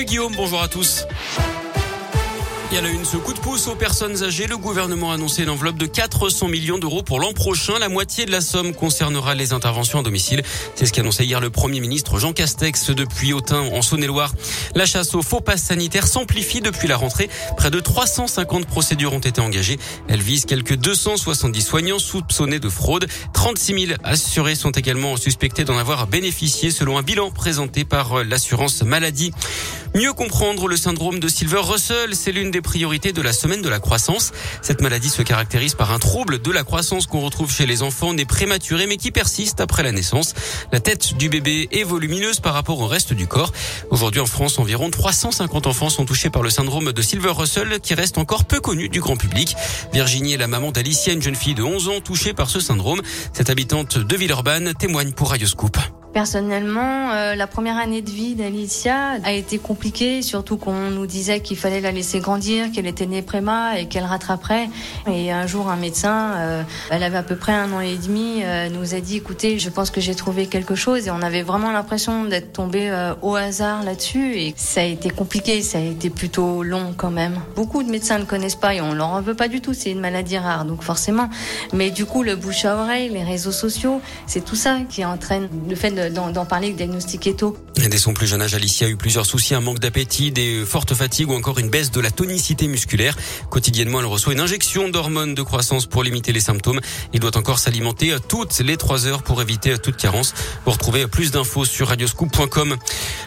Salut Guillaume, bonjour à tous. Il y a une, ce coup de pouce aux personnes âgées. Le gouvernement a annoncé une enveloppe de 400 millions d'euros pour l'an prochain. La moitié de la somme concernera les interventions à domicile. C'est ce qu'a annoncé hier le Premier ministre Jean Castex depuis Autun en Saône-et-Loire. La chasse aux faux passes sanitaires s'amplifie depuis la rentrée. Près de 350 procédures ont été engagées. Elles visent quelques 270 soignants soupçonnés de fraude. 36 000 assurés sont également suspectés d'en avoir bénéficié selon un bilan présenté par l'assurance maladie. Mieux comprendre le syndrome de Silver Russell, c'est l'une des priorités de la semaine de la croissance. Cette maladie se caractérise par un trouble de la croissance qu'on retrouve chez les enfants nés prématurés mais qui persiste après la naissance. La tête du bébé est volumineuse par rapport au reste du corps. Aujourd'hui en France, environ 350 enfants sont touchés par le syndrome de Silver Russell qui reste encore peu connu du grand public. Virginie est la maman d'Alicia, une jeune fille de 11 ans touchée par ce syndrome. Cette habitante de Villeurbanne témoigne pour Radioscoop. Personnellement, euh, la première année de vie d'Alicia a été compliquée, surtout qu'on nous disait qu'il fallait la laisser grandir, qu'elle était née préma et qu'elle rattraperait. Et un jour, un médecin, euh, elle avait à peu près un an et demi, euh, nous a dit "Écoutez, je pense que j'ai trouvé quelque chose." Et on avait vraiment l'impression d'être tombé au hasard là-dessus. Et ça a été compliqué, ça a été plutôt long quand même. Beaucoup de médecins ne connaissent pas et on leur en veut pas du tout. C'est une maladie rare, donc forcément. Mais du coup, le bouche à oreille, les réseaux sociaux, c'est tout ça qui entraîne le fait de d'en parler, diagnostiquer tôt. dès son plus jeune âge, Alicia a eu plusieurs soucis, un manque d'appétit, des fortes fatigues ou encore une baisse de la tonicité musculaire. Quotidiennement, elle reçoit une injection d'hormones de croissance pour limiter les symptômes. Il doit encore s'alimenter toutes les trois heures pour éviter toute carence. Vous retrouvez plus d'infos sur radioscoop.com.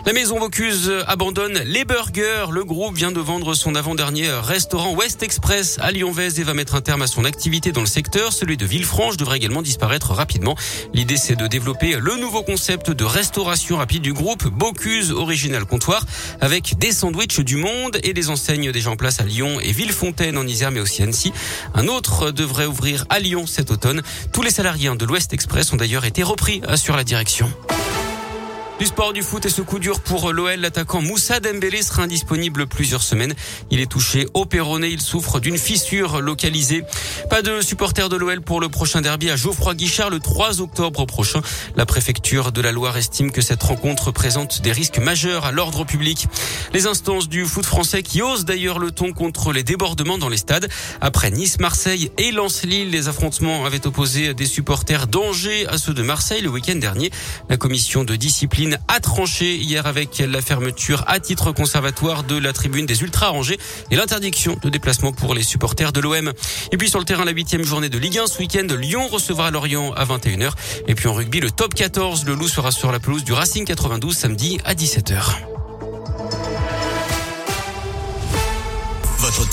La maison Vaucluse abandonne les burgers. Le groupe vient de vendre son avant-dernier restaurant West Express à Lyon-Vez et va mettre un terme à son activité dans le secteur. Celui de Villefranche devrait également disparaître rapidement. L'idée, c'est de développer le nouveau concept de restauration rapide du groupe Bocuse Original Comptoir avec des sandwichs du monde et des enseignes déjà en place à Lyon et Villefontaine en Isère mais aussi Annecy. Un autre devrait ouvrir à Lyon cet automne. Tous les salariés de l'Ouest Express ont d'ailleurs été repris sur la direction. Du sport du foot et ce coup dur pour l'OL, l'attaquant Moussa Dembélé sera indisponible plusieurs semaines. Il est touché au péroné, il souffre d'une fissure localisée. Pas de supporters de l'OL pour le prochain derby à Geoffroy Guichard le 3 octobre prochain. La préfecture de la Loire estime que cette rencontre présente des risques majeurs à l'ordre public. Les instances du foot français qui osent d'ailleurs le ton contre les débordements dans les stades. Après Nice, Marseille et Lens-Lille, les affrontements avaient opposé des supporters d'Angers à ceux de Marseille le week-end dernier. La commission de discipline a tranché hier avec la fermeture à titre conservatoire de la tribune des Ultra Angers et l'interdiction de déplacement pour les supporters de l'OM. Et puis sur le terrain, la huitième journée de Ligue 1 ce week-end, Lyon recevra Lorient à 21h. Et puis en rugby, le top 14, le Loup sera sur la pelouse du Racing 92 samedi à 17h.